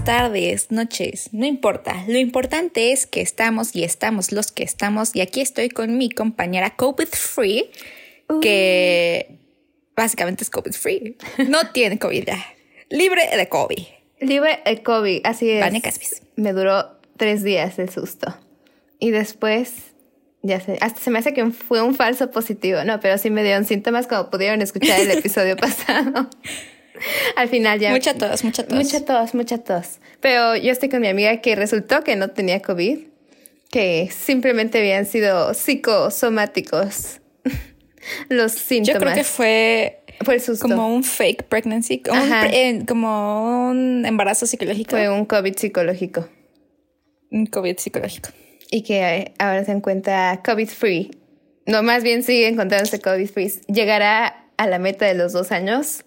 días, tardes, noches, no importa. Lo importante es que estamos y estamos los que estamos. Y aquí estoy con mi compañera COVID Free, que básicamente es COVID Free. No tiene COVID. Libre de COVID. Libre de COVID, así es. Vania Caspis. Me duró tres días el susto. Y después, ya sé, hasta se me hace que fue un falso positivo. No, pero sí me dieron síntomas como pudieron escuchar el episodio pasado. Al final ya. Mucha tos, mucha tos. Mucha tos, mucha tos. Pero yo estoy con mi amiga que resultó que no tenía COVID, que simplemente habían sido psicosomáticos los síntomas. Yo creo que fue, Fue el susto. como un fake pregnancy, un, eh, como un embarazo psicológico. Fue un COVID psicológico. un COVID psicológico. Y que eh, ahora se encuentra COVID free. No, más bien sigue encontrándose COVID free. Llegará a la meta de los dos años.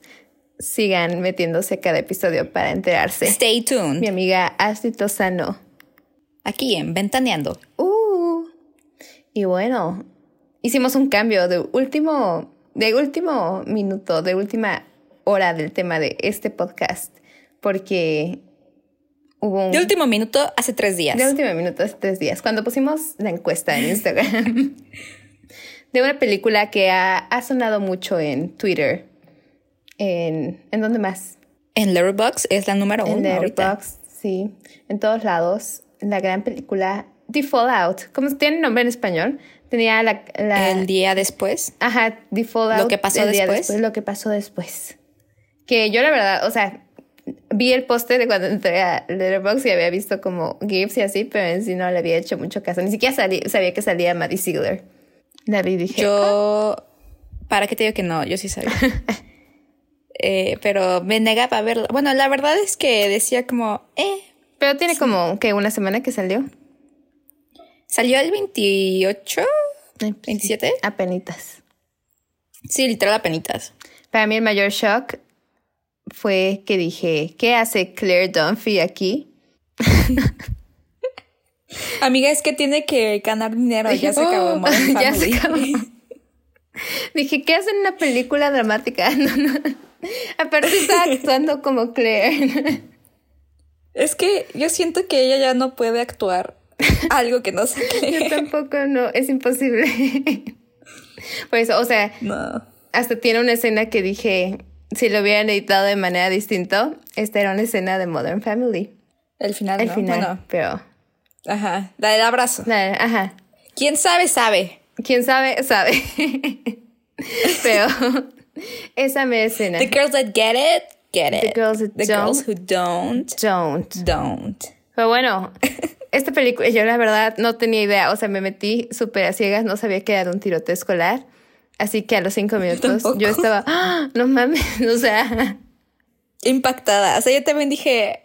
Sigan metiéndose cada episodio para enterarse. Stay tuned. Mi amiga Astrid Tosano. Aquí en Ventaneando. Uh. Y bueno, hicimos un cambio de último, de último minuto, de última hora del tema de este podcast, porque hubo un De último minuto, hace tres días. de último minuto hace tres días, cuando pusimos la encuesta en Instagram de una película que ha, ha sonado mucho en Twitter. En, ¿En dónde más? En Letterboxd es la número En uno ahorita. Letterboxd, sí. En todos lados. La gran película The Fallout. ¿Cómo tiene nombre en español? Tenía la... la El día después. Ajá, The Fallout. Lo que pasó el día después. Lo que pasó después. Que yo la verdad, o sea, vi el póster de cuando entré a Letterboxd y había visto como GIFs y así, pero en sí no le había hecho mucho caso. Ni siquiera salí- sabía que salía Maddie Ziegler. La vi dije, Yo. ¿Para qué te digo que no? Yo sí sabía. Eh, pero me negaba a verla. Bueno, la verdad es que decía como, eh, pero tiene como que una semana que salió. salió el 28, Ay, pues, 27. sí, Apenitas. Sí, literal a penitas. Para mí el mayor shock fue que dije, ¿qué hace Claire Dunphy aquí? Amiga, es que tiene que ganar dinero. Ya se acabó. Oh, ya se acabó. Dije, ¿qué hacen en una película dramática? No, no. Aparte estaba actuando como Claire. Es que yo siento que ella ya no puede actuar algo que no Yo saque. tampoco, no, es imposible. Por eso, o sea, No. hasta tiene una escena que dije, si lo hubieran editado de manera distinta, esta era una escena de Modern Family. El final, El ¿no? final, Bueno, pero... ajá. La del abrazo. la- Ajá. ¿Quién sabe, sabe? Quién sabe, sabe. pero esa me escena. The girls that get it, get The it. girls that The don't. girls who don't, Don't. don't. Pero bueno, esta película, yo la verdad no tenía idea, o sea, me metí súper a ciegas, no sabía que era un tiroteo escolar. Así que a los cinco minutos yo estaba, ¡Ah! no mames, o sea, Impactada. O sea, yo también dije.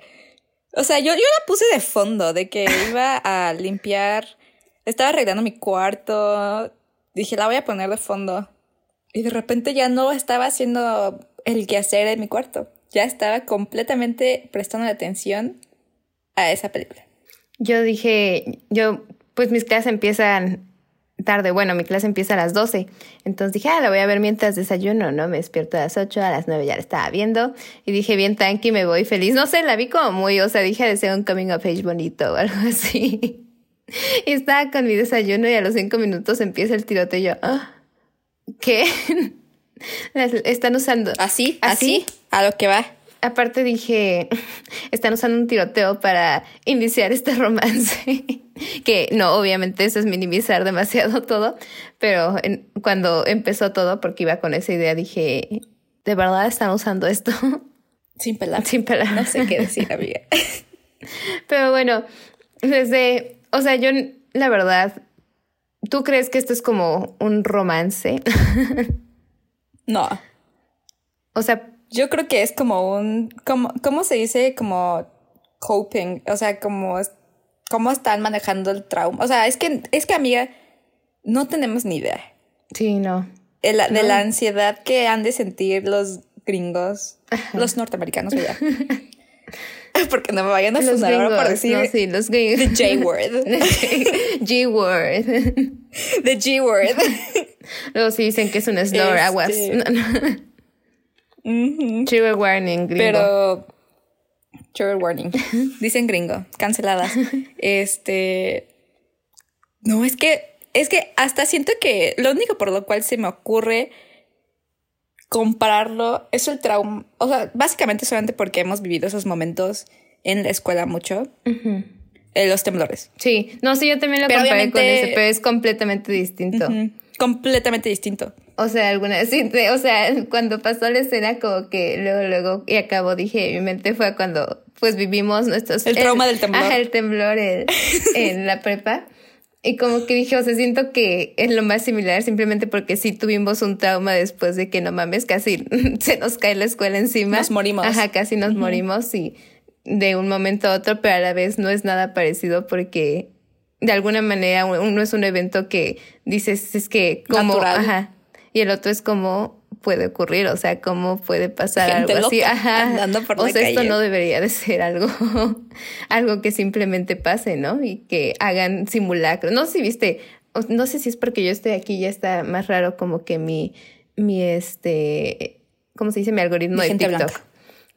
O sea, yo, yo la puse de fondo, de que iba a limpiar. Estaba arreglando mi cuarto. Dije, la voy a poner de fondo. Y de repente ya no estaba haciendo el quehacer en mi cuarto. Ya estaba completamente prestando atención a esa película. yo dije, yo, pues mis clases empiezan tarde, bueno, mi clase empieza a las 12, entonces dije, ah, la voy a ver mientras desayuno, ¿no? Me despierto a las 8, a las 9 ya la estaba viendo, y dije, bien tranqui, me voy feliz, no sé, la vi como muy, o sea, dije de ser un coming of age bonito o algo así. Y estaba con mi desayuno y a los cinco minutos empieza el tiroteo yo, ah, Las- Están usando. Así, ¿Así? así, a lo que va. Aparte dije, están usando un tiroteo para iniciar este romance. que no, obviamente eso es minimizar demasiado todo, pero en- cuando empezó todo, porque iba con esa idea, dije, ¿de verdad están usando esto? Sin pelar. Sin pelar. No sé qué decir, amiga. pero bueno, desde, o sea, yo la verdad, ¿tú crees que esto es como un romance? No. o sea, Yo creo que es como un, como, ¿cómo se dice? Como coping, o sea, como, cómo están manejando el trauma. O sea, es que, es que amiga, no tenemos ni idea sí, no. de la, de la ansiedad que han de sentir los gringos, los norteamericanos. Porque no me vayan a Los ahora por decir no, sí, los the gringos. J-word, G-word. the G-word. Luego sí dicen que es un snore, Este- aguas. No, no. Trigger warning, gringo. Pero, Trigger warning. Dicen gringo, canceladas. Este. No, es que. Es que hasta siento que lo único por lo cual se me ocurre compararlo es el trauma. O sea, básicamente solamente porque hemos vivido esos momentos en la escuela mucho. Eh, los temblores. Sí, no, sí, yo también lo comparé con ese, pero es completamente distinto. Completamente distinto. O sea, alguna sí, o sea, cuando pasó la escena como que luego, luego, y acabó, dije, mi mente fue cuando pues vivimos nuestros... El trauma del temblor. Ajá, el temblor en la prepa. Y como que dije, o sea, siento que es lo más similar simplemente porque sí tuvimos un trauma después de que no mames, casi se nos cae la escuela encima. Nos morimos. Ajá, casi nos morimos y de un momento a otro, pero a la vez no es nada parecido porque de alguna manera uno es un evento que dices es que como ajá y el otro es como puede ocurrir, o sea, cómo puede pasar algo así, ajá. o sea, esto no debería de ser algo algo que simplemente pase, ¿no? Y que hagan simulacros. No sé si viste, no sé si es porque yo estoy aquí ya está más raro como que mi mi este ¿cómo se dice? mi algoritmo de TikTok.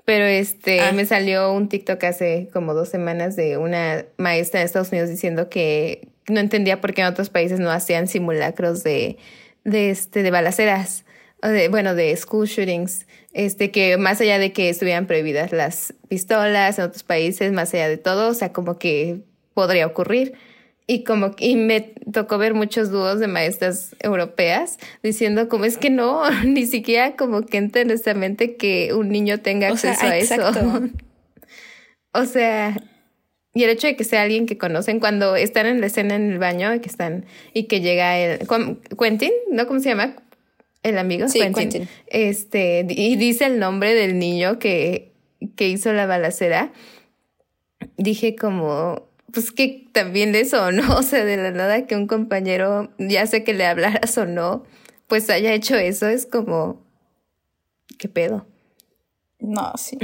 Pero este, ah. me salió un TikTok hace como dos semanas de una maestra de Estados Unidos diciendo que no entendía por qué en otros países no hacían simulacros de, de este, de balaceras, de, bueno, de school shootings, este, que más allá de que estuvieran prohibidas las pistolas en otros países, más allá de todo, o sea, como que podría ocurrir. Y como y me tocó ver muchos dúos de maestras europeas diciendo como es que no, ni siquiera como que entra en nuestra mente que un niño tenga acceso a eso. o sea, y el hecho de que sea alguien que conocen cuando están en la escena en el baño que están y que llega el Quentin, ¿no? ¿Cómo se llama? El amigo sí, Quentin. Este, y dice el nombre del niño que, que hizo la balacera. Dije como, pues que también de eso, ¿no? O sea, de la nada que un compañero, ya sé que le hablaras o no, pues haya hecho eso, es como, ¿qué pedo? No, sí.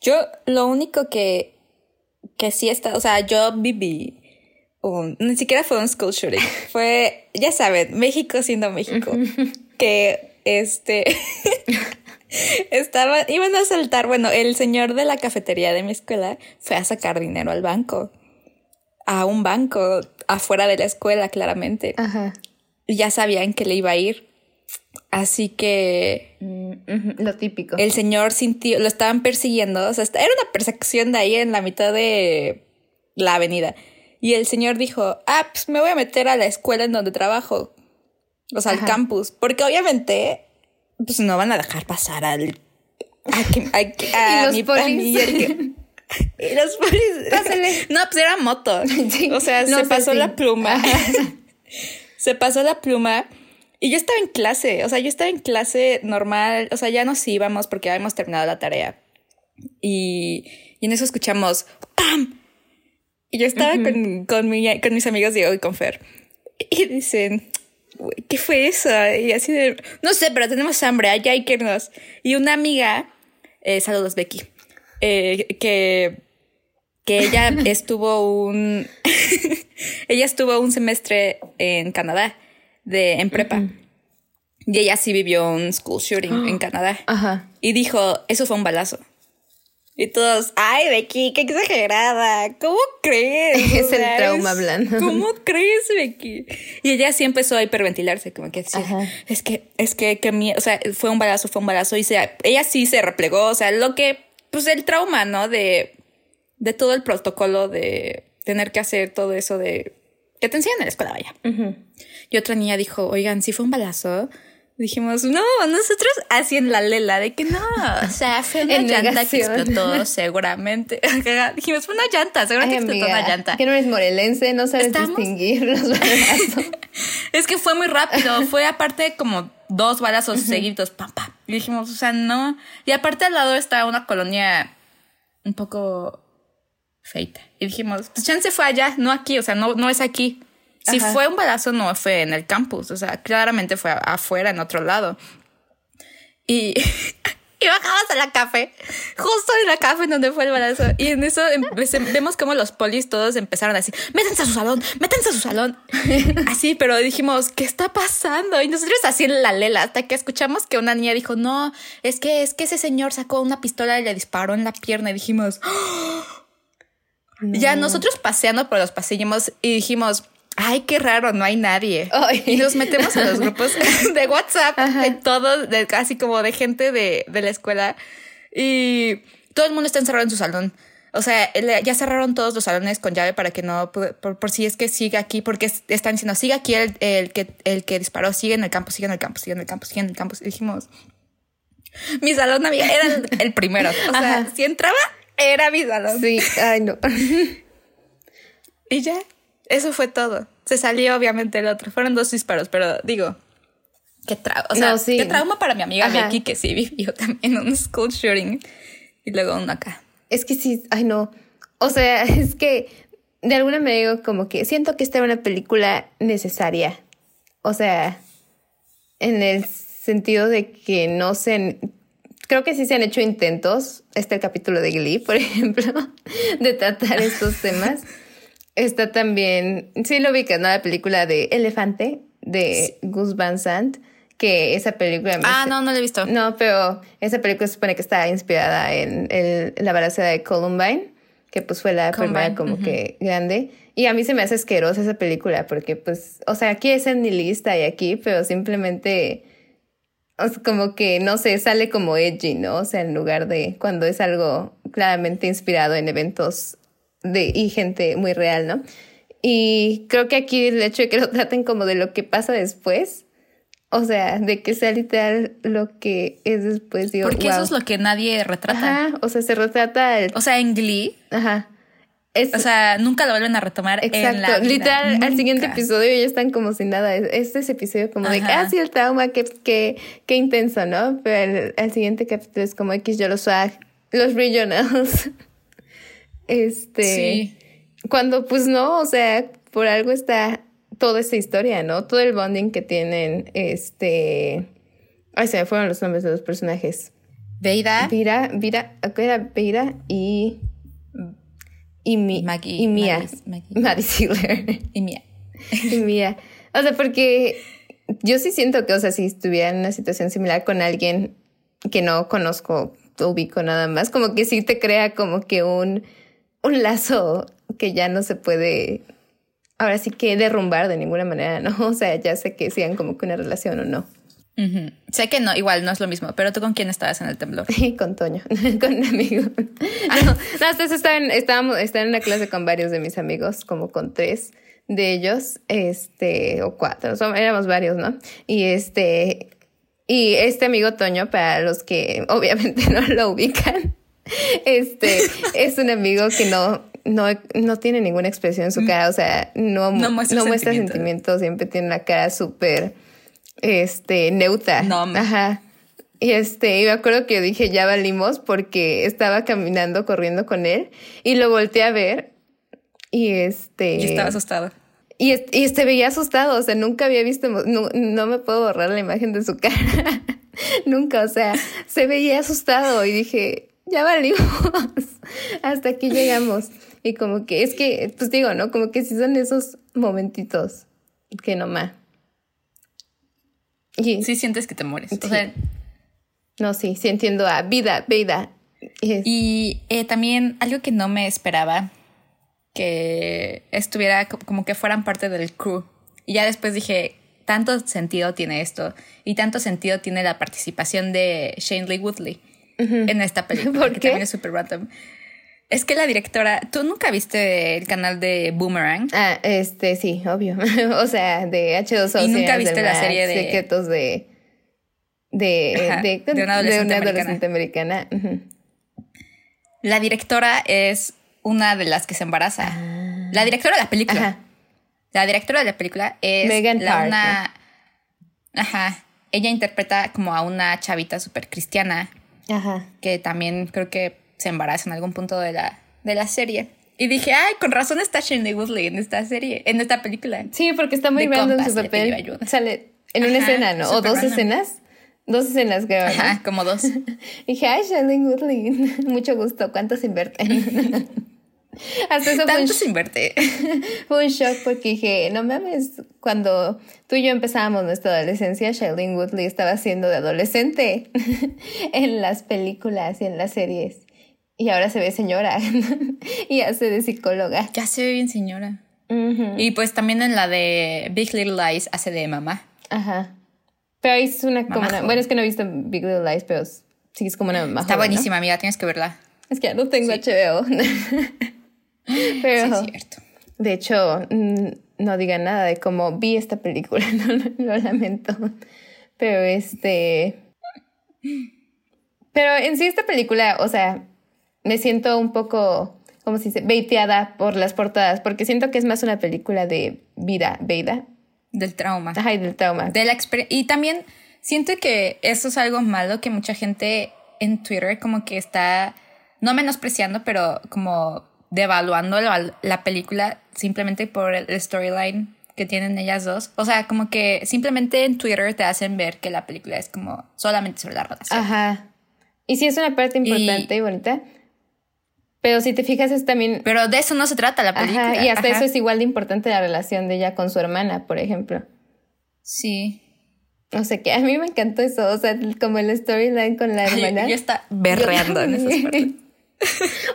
Yo lo único que, que sí está, o sea, yo viví un, ni siquiera fue un school shooting, fue, ya saben, México siendo México, que este... Estaba, iban a saltar, bueno, el señor de la cafetería de mi escuela fue a sacar dinero al banco. A un banco afuera de la escuela, claramente. Ajá. Ya sabían que le iba a ir. Así que. Mm, lo típico. El señor sintió, lo estaban persiguiendo. O sea, era una persecución de ahí en la mitad de la avenida. Y el señor dijo: Ah, pues me voy a meter a la escuela en donde trabajo. O sea, al campus. Porque obviamente pues no van a dejar pasar al a, mi familia. y los polis. No, pues era moto. O sea, se pasó la pluma. se pasó la pluma. Y yo estaba en clase, o sea, yo estaba en clase normal, o sea, ya nos íbamos porque habíamos terminado la tarea. Y, y en eso escuchamos ¡Pam! Y yo estaba con, con, mi, con mis amigos Diego y con Fer. Y dicen, ¿qué fue eso? Y así de, no sé, pero tenemos hambre, allá hay que irnos. Y una amiga, eh, saludos Becky, eh, que, que ella estuvo un, ella estuvo un semestre en Canadá, de, en prepa. Y ella sí vivió un school shooting en Canadá. Ajá. Y dijo, eso fue un balazo. Y todos, ay, Becky, qué exagerada. ¿Cómo crees? Es el trauma hablando. ¿Cómo crees, Becky? Y ella sí empezó a hiperventilarse, como que decía, es que, es que, que mi, o sea, fue un balazo, fue un balazo. Y se, ella sí se replegó, o sea, lo que, pues el trauma, ¿no? De, de todo el protocolo de tener que hacer todo eso de que te enseñan en la escuela, vaya. Y otra niña dijo, oigan, sí fue un balazo dijimos, no, nosotros así en la lela, de que no, o sea, fue una llanta que explotó seguramente. dijimos, fue una llanta, seguramente explotó una llanta. Que no eres morelense, no sabes distinguir los balazos. es que fue muy rápido, fue aparte como dos balazos seguidos, pam, pam. Y dijimos, o sea, no. Y aparte al lado está una colonia un poco feita. Y dijimos, pues chance fue allá, no aquí, o sea, no, no es aquí. Si fue un balazo, no fue en el campus, o sea, claramente fue afuera, en otro lado. Y, Y bajamos a la café, justo en la café en donde fue el balazo. Y en eso em- vemos como los polis todos empezaron a decir, métanse a su salón, métanse a su salón. Así, pero dijimos, ¿qué está pasando? Y nosotros así en la lela, hasta que escuchamos que una niña dijo, no, es que, es que ese señor sacó una pistola y le disparó en la pierna. Y dijimos, ¡Ah! ya nosotros paseando por los pasillos y dijimos, Ay, qué raro, no hay nadie. Ay. Y nos metemos a los grupos de WhatsApp de todos, de casi como de gente de, de la escuela. Y todo el mundo está encerrado en su salón. O sea, ya cerraron todos los salones con llave para que no, por, por si es que siga aquí, porque es- están diciendo, sigue aquí el, el que, el que disparó, sigue en el campo, sigue en el campo, sigue en el campo, sigue en el campo. Y dijimos, mi salón amiga, era el, el primero. O sea, Ajá. si entraba, era mi salón. Sí, ay no. Y ya, eso fue todo. Se salió obviamente el otro. Fueron dos disparos, pero digo, qué trauma. O sea, No, sí. qué trauma para mi amiga Ajá. Becky que sí vivió también un school shooting y luego uno acá. Es que sí, ay no. O sea, es que de alguna manera digo como que siento que esta era una película necesaria. O sea, en el sentido de que no se... Creo que sí se han hecho intentos, este capítulo de Glee, por ejemplo, de tratar estos temas. Está también, sí lo ubicas, ¿no? La película de Elefante, de Gus Van Sant, que esa película... Ah, no, no lo he visto. no, pero esa película se supone que está inspirada en el- la balacera de Columbine, que pues fue la Columbine, primera como que grande. Y a mí se me hace asquerosa esa película porque pues, o sea, aquí es en mi lista y aquí, pero simplemente, o sea, como que, no sé, sale como edgy, ¿no? O sea, en lugar de cuando es algo claramente inspirado en eventos de, y gente muy real, ¿no? Y creo que aquí el hecho de que lo traten como de lo que pasa después, o sea, de que sea literal lo que es después, digo, Porque eso es lo que nadie retrata. Ajá, o sea, se retrata el... O sea, en Glee, Ajá. Es, o sea, nunca lo vuelven a retomar en la exacto, vida. literal, al Nunca. siguiente episodio ya están como sin nada. Es- Este es episodio como de, ah, sí, el trauma, qué, qué, qué intenso, ¿no? Pero el, el siguiente capítulo es como X, yo los swag, los regionals. Este... Sí. Cuando pues no, o sea, por algo está toda esta historia, ¿no? Todo el bonding que tienen, este... Ay, se me fueron los nombres de los personajes. Veida, Vira, Vira, ¿qué era? Vira y... Y, mi, Maggie- y Mia. Maggie- Maggie. Y Mia. y Mia. O sea, porque yo sí siento que, o sea, si estuviera en una situación similar con alguien que no conozco, ubico nada más, como que sí te crea como que un, un lazo que ya no se puede, ahora sí que derrumbar de ninguna manera, ¿no? O sea, ya sé que sean como que una relación o no. Sé que no, igual no es lo mismo, pero tú con quién estabas en el temblor. con Toño, con un amigo. No, no hasta eso estaba en, estábamos, estaba en una clase con varios de mis amigos, como con tres de ellos, este, o cuatro, son- éramos varios, ¿no? Y este, y este amigo Toño, para los que obviamente no lo ubican, este, es un amigo que no, no, no tiene ninguna expresión en su cara, o sea, no, No muestra no muestra sentimiento. sentimientos, siempre tiene una cara súper, este, neutra. No. Ajá. Y este, y me acuerdo que yo dije, ya valimos porque estaba caminando, corriendo con él y lo volteé a ver y este... Y estaba asustado. Y, est- y este veía asustado, o sea, nunca había visto, no, no me puedo borrar la imagen de su cara. nunca, o sea, se veía asustado y dije, ya valimos, hasta aquí llegamos. Y como que, es que, pues digo, ¿no? Como que sí son esos momentitos que nomás. Y, Sí sientes que te mueres. O Sí. sea, no, sí, sí entiendo a vida, vida. Y es- Y eh, también algo que no me esperaba, que estuviera co- como que fueran parte del crew. Y ya después dije, tanto sentido tiene esto y tanto sentido tiene la participación de Shane Lee Woodley en esta película, ¿Por que qué? también es súper random. Es que la directora, ¿tú nunca viste el canal de Boomerang? Ah, este, sí, obvio. o sea, de H2O. ¿Y nunca viste la serie de- Secretos de... De, Ajá, de, de una adolescente adolescente americana. La directora es una de las que se embaraza. La directora de la película. Ajá. La directora de la película es Megan la una. Ajá. Ella interpreta como a una chavita súper cristiana Ajá. que también creo que se embaraza en algún punto de la, de la serie. Y dije, ay, con razón está Shane Woodley en esta serie, en esta película. Sí, porque está muy De random su papel. Sale en una Ajá, escena, ¿no? O dos random. escenas. Dos escenas, creo. ¿no? Ajá, como dos. Dije, ay, Shailene Woodley, mucho gusto, ¿cuánto se invierte? Hasta eso fue un, Tanto se invierte. fue un shock porque dije, no mames, cuando tú y yo empezábamos nuestra adolescencia, Shailene Woodley estaba siendo de adolescente en las películas y en las series. Y ahora se ve señora y hace de psicóloga. Ya se ve bien, señora. Ujú. Y pues también en la de Big Little Lies hace de mamá. Ajá. Pero ahí es una como una-. Bueno, es que no he visto Big Little Lies, pero sí es como una mamá Está joven, ¿no? buenísima, amiga, tienes que verla. Es que ya no tengo Sí. HBO. pero, Sí, es cierto. de hecho, mm, no digan nada de cómo vi esta película, no, lo- lo lamento. Pero este... Pero en sí esta película, o sea, me siento un poco, ¿cómo se dice? Baiteada por las portadas, porque siento que es más una película de vida, vida, Del trauma. ajá, y del trauma. De la Y también siento que eso es algo malo que mucha gente en Twitter como que está, no menospreciando, pero como devaluando la, la película simplemente por el storyline que tienen ellas dos. O sea, como que simplemente en Twitter te hacen ver que la película es como solamente sobre la relación. Ajá. Y sí es una parte importante y, bonita. Pero si te fijas es también... Pero de eso no se trata la película. Ajá, y hasta Ajá. eso es igual de importante la relación de ella con su hermana, por ejemplo. Sí. O sea que a mí me encantó eso, o sea, como el storyline con la hermana. Yo está berreando en esas partes.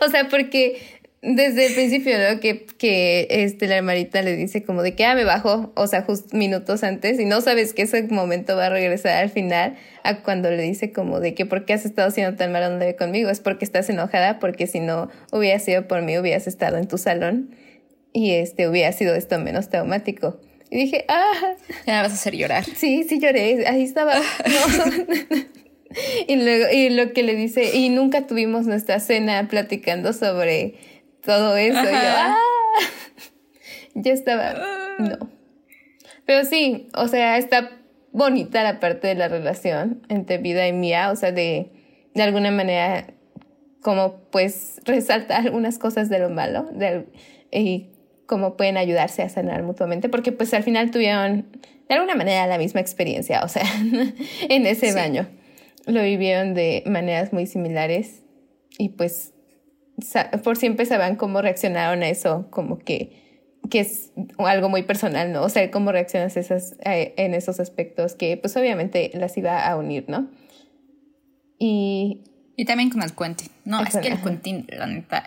o sea, porque desde el principio, ¿no? Que, que este, la hermanita le dice como de que ah, me bajó, o sea, justo minutos antes, y no sabes que ese momento va a regresar al final, a cuando le dice como de que por qué has estado siendo tan mala onda conmigo, es porque estás enojada, porque si no hubiera sido por mí, hubieras estado en tu salón y este hubiera sido esto menos traumático. Y dije, ah, Ya me vas a hacer llorar. Sí, sí lloré, ahí estaba. No. y luego, y lo que le dice, y nunca tuvimos nuestra cena platicando sobre todo eso. Y yo. ¡ah! Ya estaba. No. Pero sí, o sea, está bonita la parte de la relación entre vida y mía, o sea, de, de alguna manera, como pues resalta algunas cosas de lo malo de, y cómo pueden ayudarse a sanar mutuamente, porque pues al final tuvieron de alguna manera la misma experiencia, o sea, en ese Sí. baño. Lo vivieron de maneras muy similares y pues por siempre saben cómo reaccionaron a eso, como que, que es algo muy personal, ¿no? O sea, cómo reaccionas esas, en esos aspectos que pues obviamente las iba a unir, ¿no? Y Y también con el Quentin. No, es que el Ajá. Quentin, la neta.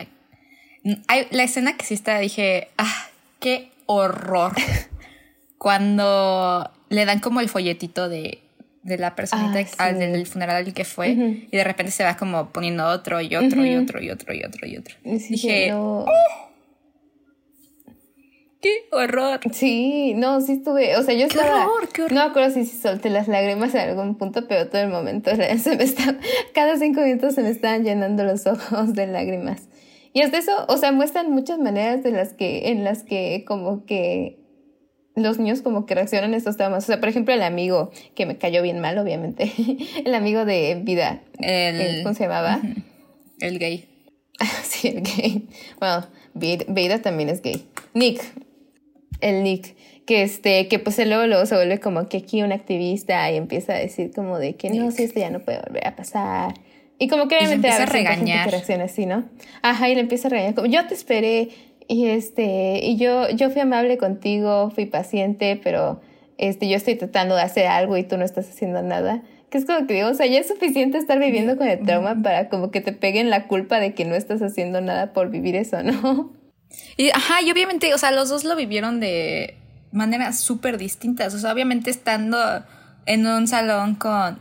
Hay, la escena que sí está, dije, ah, qué horror. Cuando le dan como el folletito de, de la personita Ah, al del funeral al que fue, Ujú. y de repente se va como poniendo otro y otro y otro y otro y otro y otro. sí, dije, no- qué horror. Sí, no, sí estuve, o sea, yo Qué estaba, horror, qué horror. no me acuerdo si solté las lágrimas en algún punto, pero todo el momento se me está, cada cinco minutos se me estaban llenando los ojos de lágrimas. Y hasta eso, o sea, muestran muchas maneras de las que, en las que como que los niños como que reaccionan a estos temas. O sea, por ejemplo, el amigo, que me cayó bien mal, obviamente, el amigo de vida, El, ¿cómo se llamaba? el gay. Sí, el gay. Bueno, Veida también es gay. Nick. El Nick. Que este, que pues él luego, luego se vuelve como que aquí un activista y empieza a decir como de que no, si esto ya no puede volver a pasar. Y como que Y le obviamente empieza a gente regañar. que reacciona así, ¿no? Ajá, y le empieza a regañar como yo te esperé y este, y yo, yo fui amable contigo, fui paciente, pero este, yo estoy tratando de hacer algo y tú no estás haciendo nada. Que es como que digo, o sea, ya es suficiente estar viviendo con el trauma para como que te peguen la culpa de que no estás haciendo nada por vivir eso, ¿no? Y, ajá, y obviamente, o sea, los dos lo vivieron de maneras súper distintas. O sea, obviamente estando en un salón con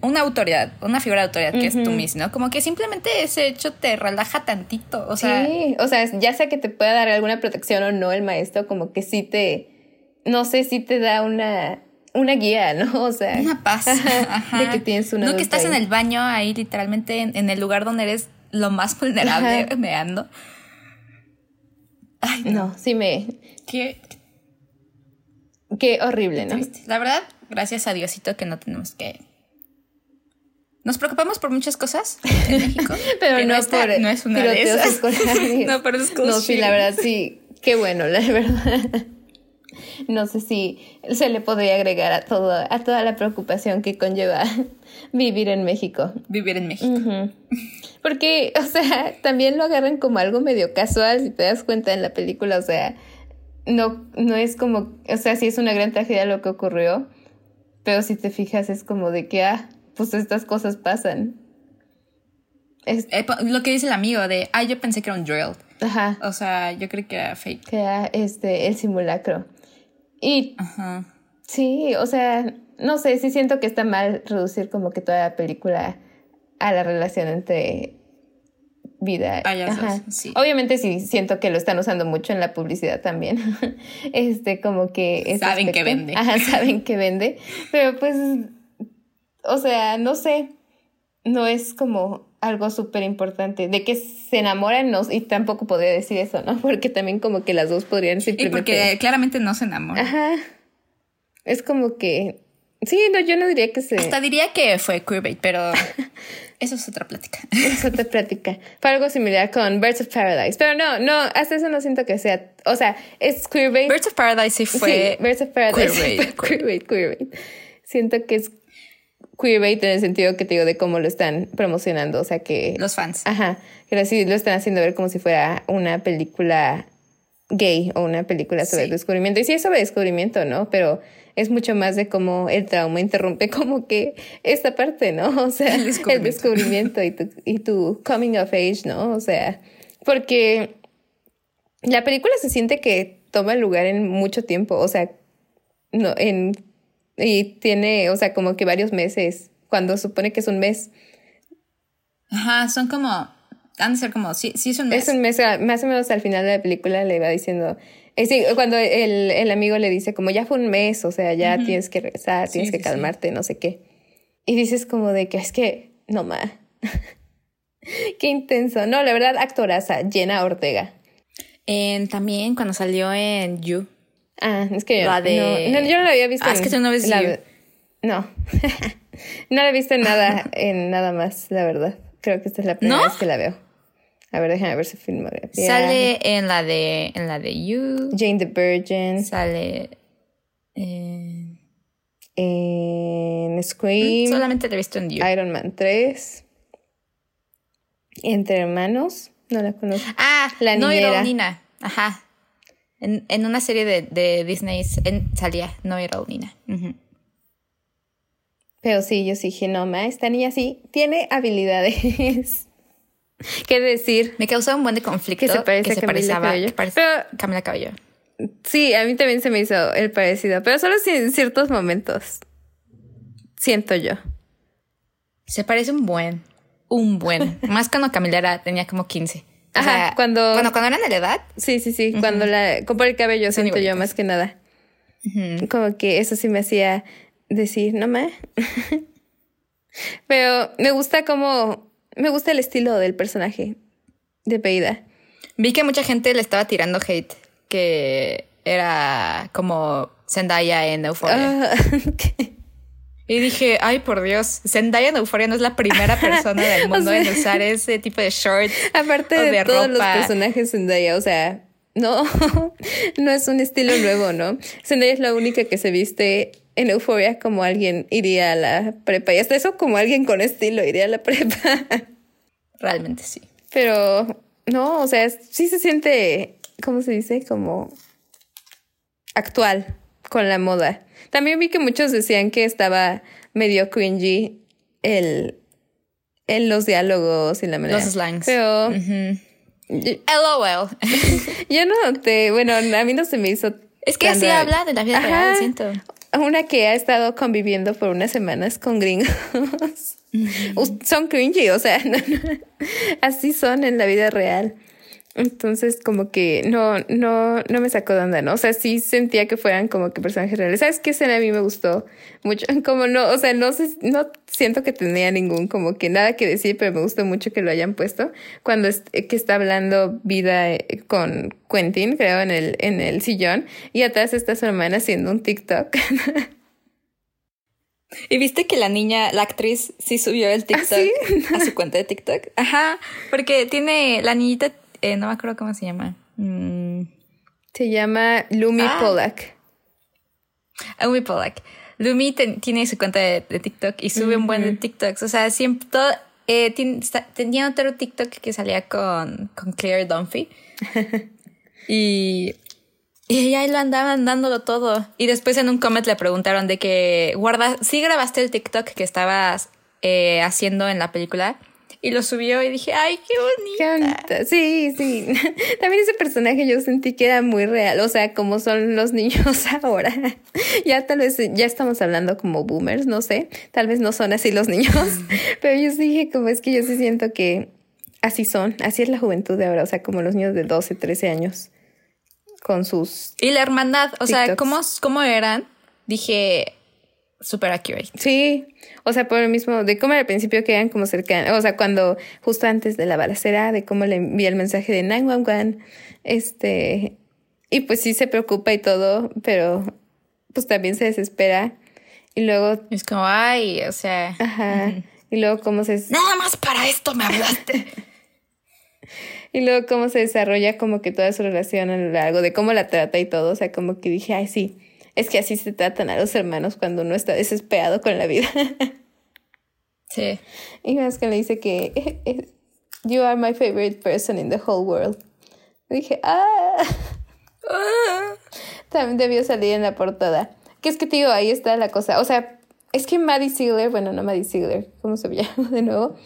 una autoridad, una figura de autoridad que es tú mismo, ¿no? Como que simplemente ese hecho te relaja tantito. O sea, sí, o sea, ya sea que te pueda dar alguna protección o no el maestro, como que sí te, no sé, sí te da una, una guía, ¿no? O sea, una paz. Ajá. de que tienes una No que estás en el baño ahí, literalmente en, en el lugar donde eres lo más vulnerable, Ajá. meando. Ay, no. No, sí me, Qué qué horrible, ¿no? La verdad, gracias a Diosito que no tenemos que. Nos preocupamos por muchas cosas en México. Pero que no, esta por no es una de esas. no, pero es No, sí, la verdad, sí. Qué bueno, la verdad. no sé si se le podría agregar a todo, a toda la preocupación que conlleva vivir en México. Vivir en México. Porque, o sea, también lo agarran como algo medio casual, si te das cuenta en la película, o sea, no, no es como, o sea, sí es una gran tragedia lo que ocurrió, pero si te fijas es como de que, ah, pues estas cosas pasan. Es... Eh, lo que dice el amigo de, ah, yo pensé que era un drill. Ajá. O sea, yo creo que era fake. Que era este, el simulacro. Y Ajá. sí, o sea, no sé, sí siento que está mal reducir como que toda la película a la relación entre vida. Ah, sí. Obviamente sí siento que lo están usando mucho en la publicidad también. este, como que... Saben que vende. Ajá, saben que vende. Pero pues, o sea, no sé, no es como algo súper importante. De que se enamoran, no, y tampoco podría decir eso, ¿no? Porque también como que las dos podrían simplemente... Y porque claramente no se enamoran. Ajá. Es como que... Sí, no, yo no diría que se... Hasta diría que fue queerbait, pero eso es otra plática. Es otra plática. Fue algo similar con Birds of Paradise. Pero no, no, hasta eso no siento que sea... O sea, es queerbait. Birds of Paradise sí fue... Sí, Birds of Paradise queerbait, queerbait. Siento que es queerbait en el sentido que te digo de cómo lo están promocionando, o sea que... Los fans. Ajá, que así lo están haciendo ver como si fuera una película gay o una película sobre el descubrimiento. Y sí es sobre descubrimiento, ¿no? Pero es mucho más de cómo el trauma interrumpe como que esta parte, ¿no? O sea, el descubrimiento, y, tu, y tu coming of age, ¿no? O sea, porque la película se siente que toma lugar en mucho tiempo, o sea, no, en y tiene, o sea, como que varios meses, cuando supone que es un mes. Ajá, son como, han de ser como, sí, sí es un mes. Es un mes, más o menos al final de la película le va diciendo, es eh, sí, cuando el, el, amigo le dice como ya fue un mes, o sea, ya tienes que regresar, tienes que calmarte, no sé qué. Y dices como de que es que, no más. qué intenso. No, la verdad, actoraza, Jenna Ortega. En, también cuando salió en You. Ah, es que la de... no, yo no la había visto. Ah, es que tú no ves la... No. no la he visto en nada, en nada más, la verdad. Creo que esta es la primera vez que la veo. A ver, déjame ver su filmografía. Sale en la de en la de You. Jane the Virgin. Sale en, en Scream. Solamente la he visto en You. Iron Man 3. Entre hermanos. No la conozco. Ah, la niñera. No, Ajá. En, en una serie de, de Disney en, salía No era Nina. Pero sí, yo sí dije, no, ma, esta niña sí tiene habilidades. ¿Qué decir? Me causó un buen de conflicto. Que se parece a Camila Cabello. Pero, Camila Cabello. Sí, a mí también se me hizo el parecido, pero solo en ciertos momentos. Siento yo. Se parece un buen. Un buen. Más cuando Camila era, tenía como 15. Ajá, cuando... Bueno, cuando eran de la edad. Sí, sí, sí. Cuando la... Por el cabello siento yo más que nada. Como que eso sí me hacía decir, no me... Pero me gusta como... Me gusta el estilo del personaje de Peida. Vi que mucha gente le estaba tirando hate. Que era como Zendaya en Euphoria. Ah, y dije, ay, por Dios, Zendaya en Euphoria no es la primera persona del mundo en usar ese tipo de shorts. Aparte de, todos los personajes Zendaya, o sea, no, no es un estilo nuevo, ¿no? Zendaya es la única que se viste en Euphoria como alguien iría a la prepa. Y hasta eso como alguien con estilo iría a la prepa. Realmente sí. Pero no, o sea, sí se siente, ¿cómo se dice? Como actual con la moda. También vi que muchos decían que estaba medio cringy el, en los diálogos y la manera. Los slangs. Pero. LOL. yo no te. Bueno, a mí no se me hizo. Es que así habla de la vida real, siento. Una que ha estado conviviendo por unas semanas con gringos. Son cringy, o sea, así son en la vida real. Entonces, como que no, no, no me sacó de onda, ¿no? O sea, sí sentía que fueran como que personajes reales. ¿Sabes qué escena a mí me gustó mucho? Como no, o sea, no sé, no siento que tenía ningún, como que nada que decir, pero me gustó mucho que lo hayan puesto. Cuando es, que está hablando vida eh, con Quentin, creo, en el, en el sillón, y atrás está su hermana haciendo un TikTok. ¿Y viste que la niña, la actriz, sí subió el ¿Ah, TikTok a su cuenta de TikTok? Ajá, porque tiene, la niñita eh, no me acuerdo cómo se llama. Mm. Se llama Lumi ah. Polak. Umi Polak. Lumi tiene su cuenta de, TikTok y sube un buen de TikToks. O sea, siempre todo, eh, tenía otro TikTok que salía con, con Claire Dunphy. y, y ahí lo andaban dándolo todo. Y después en un comment le preguntaron de que, guarda, ¿sí grabaste el TikTok que estabas eh, haciendo en la película? Y lo subió y dije, ay, qué bonita. Qué Sí, sí. También ese personaje yo sentí que era muy real, o sea, como son los niños ahora. ya tal vez, ya estamos hablando como boomers, no sé, tal vez no son así los niños, pero yo sí dije, como es que yo sí siento que así son, así es la juventud de ahora, o sea, como los niños de 12, 13 años con sus... Y la hermandad, o sea, ¿cómo, ¿cómo eran? Dije, super accurate. Sí, o sea, por lo mismo, de cómo al principio quedan como cercanos, o sea, cuando justo antes de la balacera, de cómo le envía el mensaje de 911, este, y pues sí se preocupa y todo, pero pues también se desespera. Y luego... Es como, ay, o sea... Ajá. Y luego cómo se... Nada más para esto me hablaste. y luego cómo se desarrolla como que toda su relación a lo largo de cómo la trata y todo, o sea, como que dije, ay, sí es que así se tratan a los hermanos cuando uno está desesperado con la vida. sí. Y más que le dice que You are my favorite person in the whole world. dije, ah. También debió salir en la portada. Que es que, tío, ahí está la cosa. O sea, es que Maddie Ziegler, bueno, no Maddie Ziegler, ¿cómo se llama de nuevo?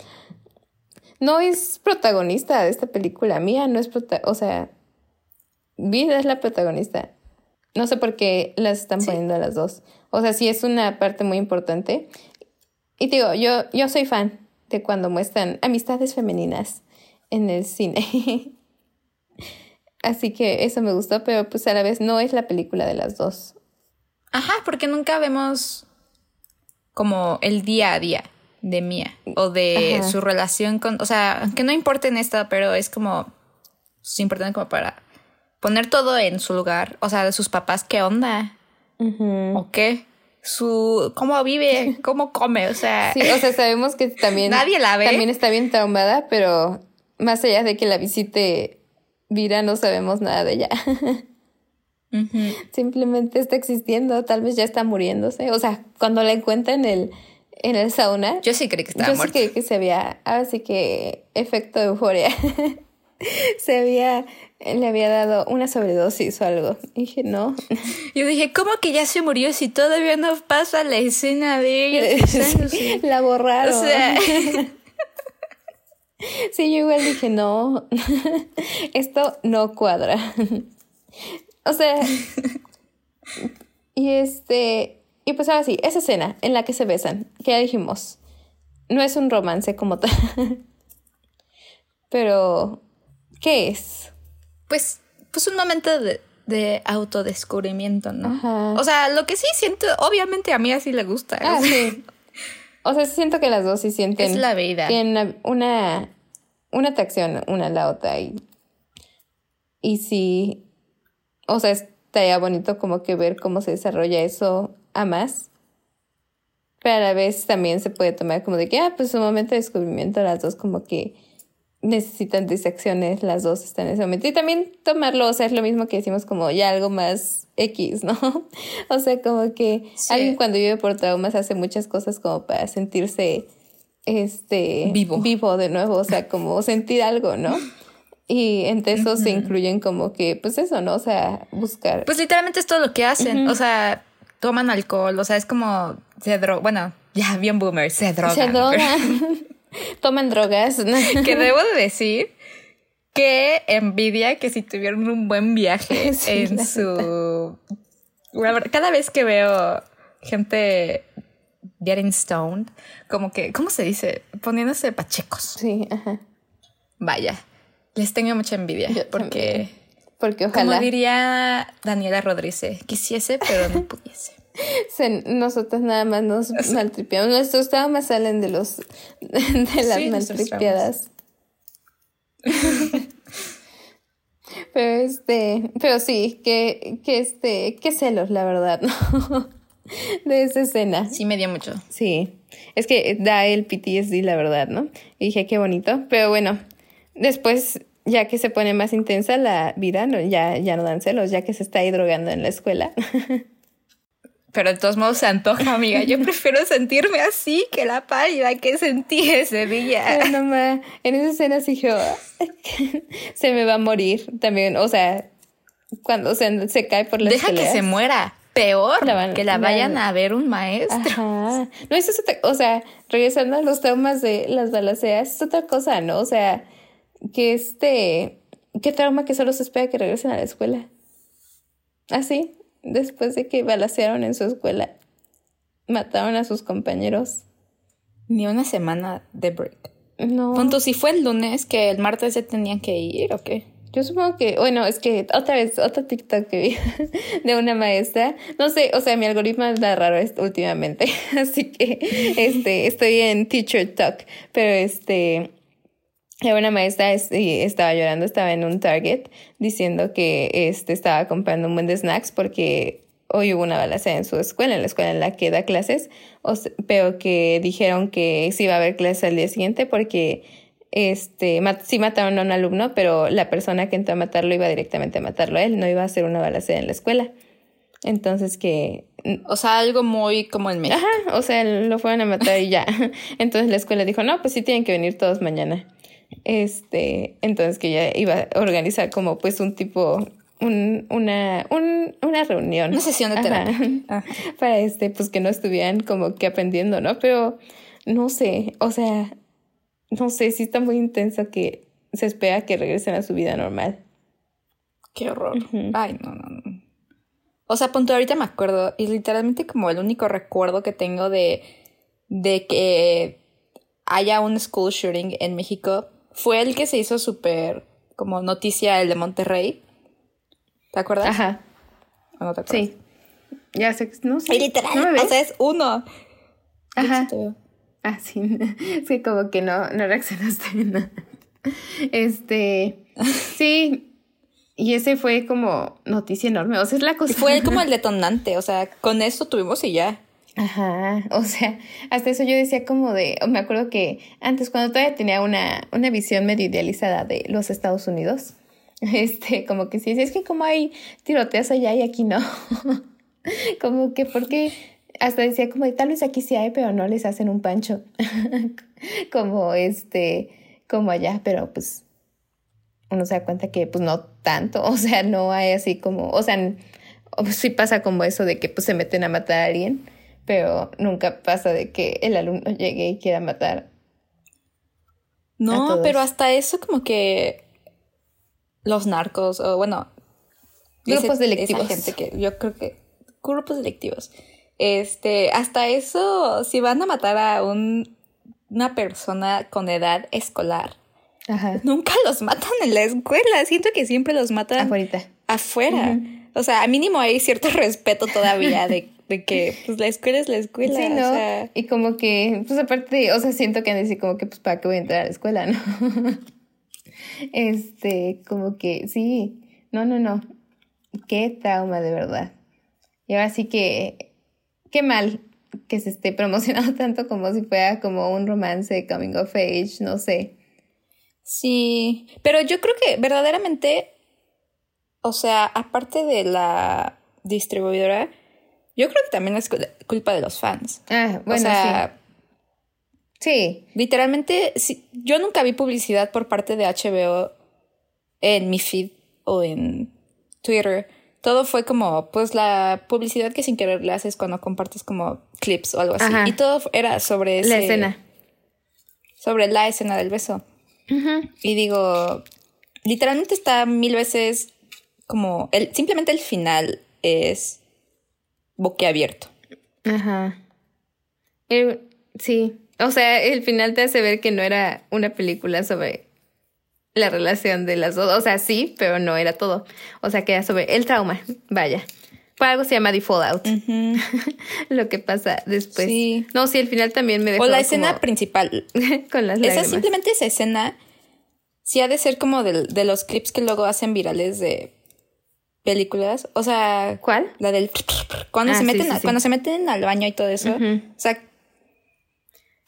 No es protagonista de esta película. Mía no es protagonista. O sea, Vida es la protagonista. No sé por qué las están poniendo a las dos. O sea, sí es una parte muy importante. Y digo, yo, yo soy fan de cuando muestran amistades femeninas en el cine. Así que eso me gustó, pero pues a la vez no es la película de las dos. Ajá, porque nunca vemos como el día a día de Mia o de su relación con, o sea, aunque no importe en esta, pero es como es importante como para poner todo en su lugar, o sea, de sus papás, ¿qué onda? ¿O qué? Su, cómo vive, cómo come, o sea. Sí, o sea, sabemos que también. Nadie la ve. También está bien traumada, pero más allá de que la visite Vira, no sabemos nada de ella. Simplemente está existiendo, tal vez ya está muriéndose. O sea, cuando la encuentra en el, en el sauna. Yo sí creí que estaba Yo sí creí que se había. Ahora sí que efecto de euforia. se había le había dado una sobredosis o algo. dije, no. Yo dije, ¿cómo que ya se murió si todavía no pasa la escena de ella? la borraron. O sea. sí, yo igual dije, no, esto no cuadra. o sea, y este, y pues ahora sí, esa escena en la que se besan, que ya dijimos, no es un romance como tal. Pero, ¿qué es? pues, pues un momento de, autodescubrimiento, ¿no? O sea, lo que sí siento, obviamente a mí así le gusta. Ah, sí. O sea, siento que las dos sí sienten. Es la vida. Tienen una, una atracción una a la otra y, y sí, o sea, estaría bonito como que ver cómo se desarrolla eso a más. Pero a la vez también se puede tomar como de que, ah, pues un momento de descubrimiento, las dos como que necesitan disecciones, las dos están en ese momento. Y también tomarlo, o sea, es lo mismo que decimos como ya algo más X, ¿no? o sea, como que alguien cuando vive por traumas hace muchas cosas como para sentirse este vivo. vivo de nuevo, o sea, como sentir algo, ¿no? Y entre eso se incluyen como que, pues eso, ¿no? O sea, buscar. Pues literalmente es todo lo que hacen. O sea, toman alcohol, o sea, es como se droga. Bueno, ya bien boomer, se drogan. Se drogan. toman drogas. que debo de decir que envidia que si tuvieron un buen viaje en su... Cada vez que veo gente getting stoned, como que, ¿cómo se dice? Poniéndose pachecos. Sí, ajá. Vaya, les tengo mucha envidia porque... Porque ojalá. Como diría Daniela Rodríguez, quisiese, pero no pudiese. Nosotros nada más nos maltripeamos. Nuestros traumas salen de los de las maltripeadas. pero este, pero sí, que, que este, qué celos, la verdad, ¿no? de esa escena. Sí, me dio mucho. Sí. Es que da el PTSD, la verdad, ¿no? Y dije, qué bonito. Pero bueno, después, ya que se pone más intensa la vida, no, ya, ya no dan celos, ya que se está ahí drogando en la escuela. Pero de todos modos se antoja, amiga. Yo prefiero sentirme así que la pálida que sentí ese día. No, ma, en esa escena sí yo, se me va a morir también. O sea, cuando se, se cae por la Deja que se muera. Peor La van- que la la- vayan a ver un maestro. Ajá. No, eso es otra, o sea, regresando a los traumas de las balaceas, es otra cosa, ¿no? O sea, que este, qué trauma que solo se espera que regresen a la escuela. Así, después de que balacearon en su escuela, mataron a sus compañeros. Ni una semana de break. No. Punto, si fue el lunes que el martes ya tenían que ir o qué. Yo supongo que, bueno, es que otra vez, otro TikTok que vi de una maestra, no sé, o sea, mi algoritmo anda raro últimamente, así que este, estoy en Teacher Talk, pero este, una maestra es- y estaba llorando, estaba en un Target diciendo que este, estaba comprando un buen de snacks porque hoy hubo una balacera en su escuela, en la escuela en la que da clases, pero que dijeron que sí iba a haber clases al día siguiente porque este, mat- sí mataron a un alumno, pero la persona que entró a matarlo iba directamente a matarlo a él, no iba a hacer una balacera en la escuela. Entonces que, O sea, algo muy como en México. ajá, o sea, lo fueron a matar y ya. Entonces la escuela dijo, no, pues sí tienen que venir todos mañana. Este, entonces que ya iba a organizar como pues un tipo, un, una, un, una reunión. Una sesión de terapia. Ajá. Para este, pues que no estuvieran como que aprendiendo, ¿no? Pero no sé, o sea, no sé, sí está muy intenso que se espera que regresen a su vida normal. Qué horror. Ay, no, no, no. O sea, punto, ahorita me acuerdo, y literalmente como el único recuerdo que tengo de, de que haya un school shooting en México fue el que se hizo súper como noticia, el de Monterrey. ¿Te acuerdas? Ajá, ¿O no te acuerdas? sí. Ya sé, no sé. Literal, ¿No me o sea, es uno. Ajá. Sí. Ah, sí. Es que como que no, no reaccionaste bien. Este, sí. Y ese fue como noticia enorme. O sea, es la cosa. Fue como el detonante, o sea, con esto tuvimos y ya. Ajá, o sea, hasta eso yo decía como de, me acuerdo que antes cuando todavía tenía una, una visión medio idealizada de los Estados Unidos, este, como que sí, es que como hay tiroteos allá y aquí no, como que porque hasta decía como de tal vez aquí sí hay, pero no les hacen un pancho, como este, como allá, pero pues uno se da cuenta que pues no tanto, o sea, no hay así como, o sea, sí pasa como eso de que pues se meten a matar a alguien, pero nunca pasa de que el alumno llegue y quiera matar. No, pero hasta eso como que los narcos, o bueno, Grupos ese- delictivos. Esa gente que yo creo que grupos delictivos. Este, hasta eso, si van a matar a un, una persona con edad escolar, Ajá. nunca los matan en la escuela. Siento que siempre los matan Afuera. afuera. O sea, a mínimo hay cierto respeto todavía de, de que pues la escuela es la escuela. Sí, ¿no? O sea, Y como que, pues aparte, o sea, siento que han de decir como que, pues, ¿para qué voy a entrar a la escuela, no? este, como que, sí, no, no, no. Qué trauma, de verdad. Y ahora sí que, qué mal que se esté promocionando tanto como si fuera como un romance coming of age, no sé. Sí, pero yo creo que verdaderamente, o sea, aparte de la distribuidora, yo creo que también es cul- culpa de los fans. Ah, bueno, o sea, sí. Sí. literalmente, sí, yo nunca vi publicidad por parte de HBO en mi feed o en Twitter. Todo fue como, pues, la publicidad que sin querer le haces cuando compartes como clips o algo así. Ajá. Y todo era sobre La ese- escena. Sobre la escena del beso. Ujú. Y digo, literalmente está mil veces como el, simplemente el final es boquiabierto. Ajá. El- sí. O sea, el final te hace ver que no era una película sobre la relación de las dos. O sea, sí, pero no era todo. O sea, que era sobre el trauma. Vaya. Por algo se llama The Fallout. Lo que pasa después. Sí. No, sí, el final también me dejó O la escena como principal. con las Esa lágrimas. simplemente esa escena sí ha de ser como del- de, los clips que luego hacen virales de películas. O sea, ¿Cuál? la del cuando Ah, se meten sí, a- sí. cuando se meten al baño y todo eso. O sea,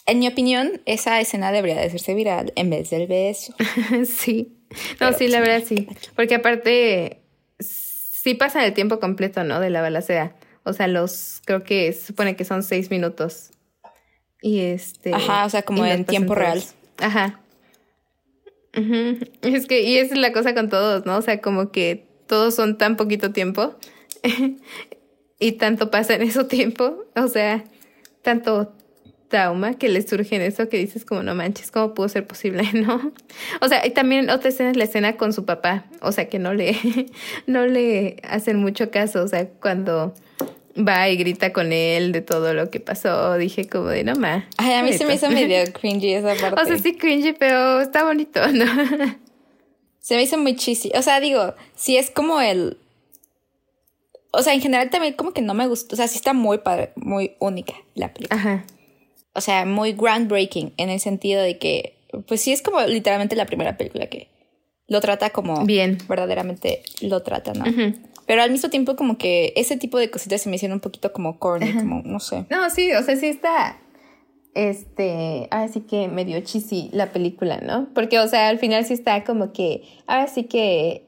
en mi opinión, esa escena debería de hacerse viral en vez del beso. sí. No, Pero, sí, la verdad sí. Porque aparte, sí pasa el tiempo completo, ¿no? De la balacera. O sea, los, creo que se supone que son seis minutos. Y este. Ajá, o sea, como en tiempo real. Ajá. Es que, y esa es la cosa con todos, ¿no? O sea, como que todos son tan poquito tiempo y tanto pasa en ese tiempo, o sea, tanto trauma que le surge en eso que dices como no manches, ¿cómo pudo ser posible, no? O sea, y también otra escena es la escena con su papá, o sea, que no le, no le hacen mucho caso, o sea, cuando va y grita con él de todo lo que pasó, dije como de no ma. Ay, a mí se me hizo medio cringy esa parte. O sea, sí cringy, pero está bonito, ¿no? Se me hizo muy cheesy. O sea, digo, si es como el... O sea, en general también como que no me gustó. O sea, sí está muy padre, muy única la película. Ajá o sea, muy groundbreaking en el sentido de que, pues sí es como literalmente la primera película que lo trata como bien, verdaderamente lo trata, ¿no? Pero al mismo tiempo como que ese tipo de cositas se me hicieron un poquito como corny, como, no sé. No, sí, o sea, sí está, este, ahora sí que medio cheesy la película, ¿no? Porque, o sea, al final sí está como que, ahora sí que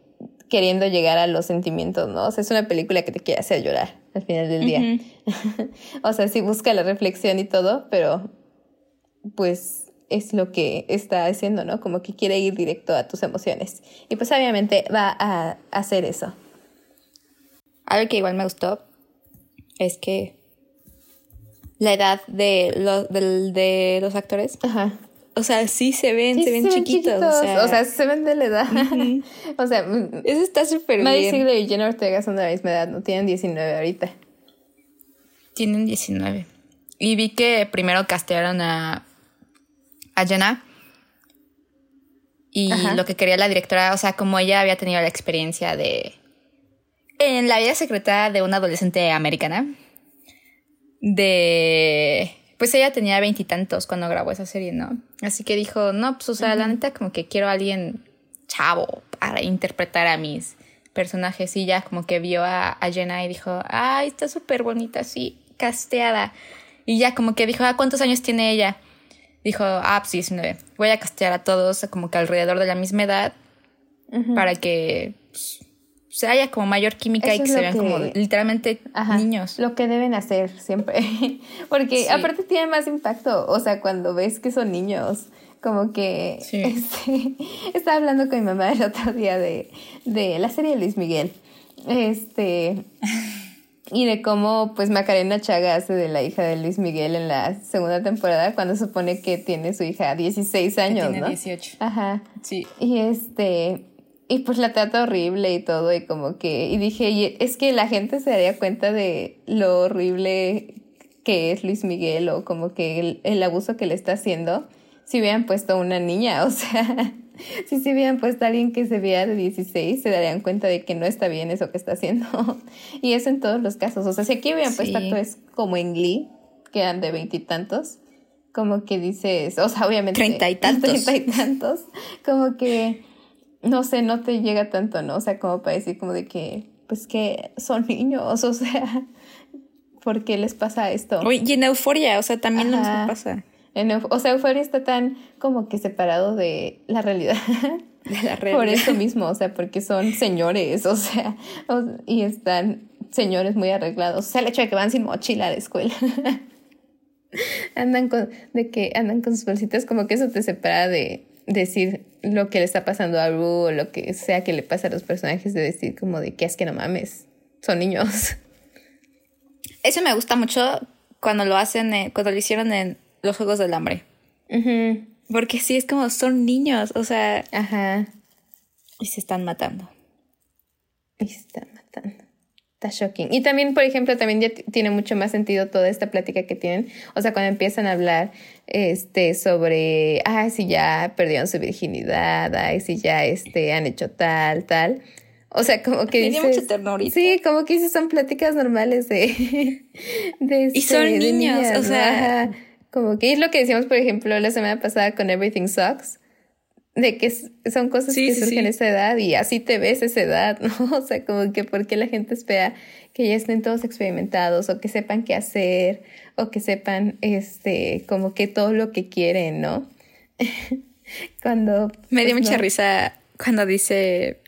queriendo llegar a los sentimientos, ¿no? O sea, es una película que te quiere hacer llorar al final del día. o sea, sí busca la reflexión y todo, pero pues es lo que está haciendo, ¿no? Como que quiere ir directo a tus emociones. Y pues obviamente va a hacer eso. Algo que igual me gustó es que la edad de, los de, los actores. Ajá. O sea, sí se ven, se, ven, chiquitos, O sea, se ven de la edad. o sea, eso está súper bien. Ziegler y Jenna Ortega son de la misma edad, no tienen 19 ahorita. Tienen 19. Y vi que primero castearon a, a Jenna. Y lo que quería la directora, o sea, como ella había tenido la experiencia de. En la vida secreta de una adolescente americana. De pues ella tenía veintitantos cuando grabó esa serie, ¿no? Así que dijo, no, pues o sea, la neta como que quiero a alguien chavo para interpretar a mis personajes y ya como que vio a, Jenna y dijo, ay, está súper bonita, sí, casteada. Y ya como que dijo, ¿a ah, cuántos años tiene ella? Dijo, ah, pues 19. Voy a castear a todos como que alrededor de la misma edad para que pues, se haya como mayor química y que se vean como literalmente niños. Lo que deben hacer siempre. Porque aparte tiene más impacto. O sea, cuando ves que son niños. Como que este, estaba hablando con mi mamá el otro día de, de la serie de Luis Miguel. Este. y de cómo pues Macarena Chaga hace de la hija de Luis Miguel en la segunda temporada cuando supone que tiene su hija 16 años, tiene 18. Ajá. Sí. Y este y pues la trata horrible y todo, y como que, y dije, es que la gente se daría cuenta de lo horrible que es Luis Miguel o como que el, abuso que le está haciendo si hubieran puesto una niña, o sea, si se hubieran puesto a alguien que se vea de 16, se darían cuenta de que no está bien eso que está haciendo. y eso en todos los casos, o sea, si aquí hubieran puesto actores como en Glee, que eran de veintitantos, como que dices, o sea, obviamente... Treinta y tantos. Treinta y tantos, como que no sé, no te llega tanto, ¿no? O sea, como para decir como de que, pues que son niños, o sea, ¿por qué les pasa esto? y en euforia, o sea, también nos pasa. En o sea, euforia está tan como que separado de la realidad. De la realidad. Por eso mismo, o sea, porque son señores, o sea, y están señores muy arreglados. O sea, el hecho de que van sin mochila a la escuela. andan con, de que andan con sus bolsitas, como que eso te separa de decir, lo que le está pasando a Ru o lo que sea que le pasa a los personajes de decir como de que es que no mames, son niños. Eso me gusta mucho cuando lo hacen, cuando lo hicieron en los Juegos del Hambre. Porque sí, es como son niños, o sea... Ajá. Y se están matando. Y se están matando. Está shocking. Y también, por ejemplo, también ya tiene mucho más sentido toda esta plática que tienen. O sea, cuando empiezan a hablar este, sobre, ay, si ya perdieron su virginidad, ay, si ya este, han hecho tal, tal. O sea, como que Tiene mucha ternurita. Sí, como que dices, son pláticas normales de... de y son este, niños, o sea... Como que es lo que decíamos, por ejemplo, la semana pasada con Everything Sucks de que son cosas que surgen a esa edad y así te ves esa edad, ¿no? O sea, como que porque la gente espera que ya estén todos experimentados o que sepan qué hacer o que sepan este como que todo lo que quieren, ¿no? cuando me dio pues, mucha risa cuando dice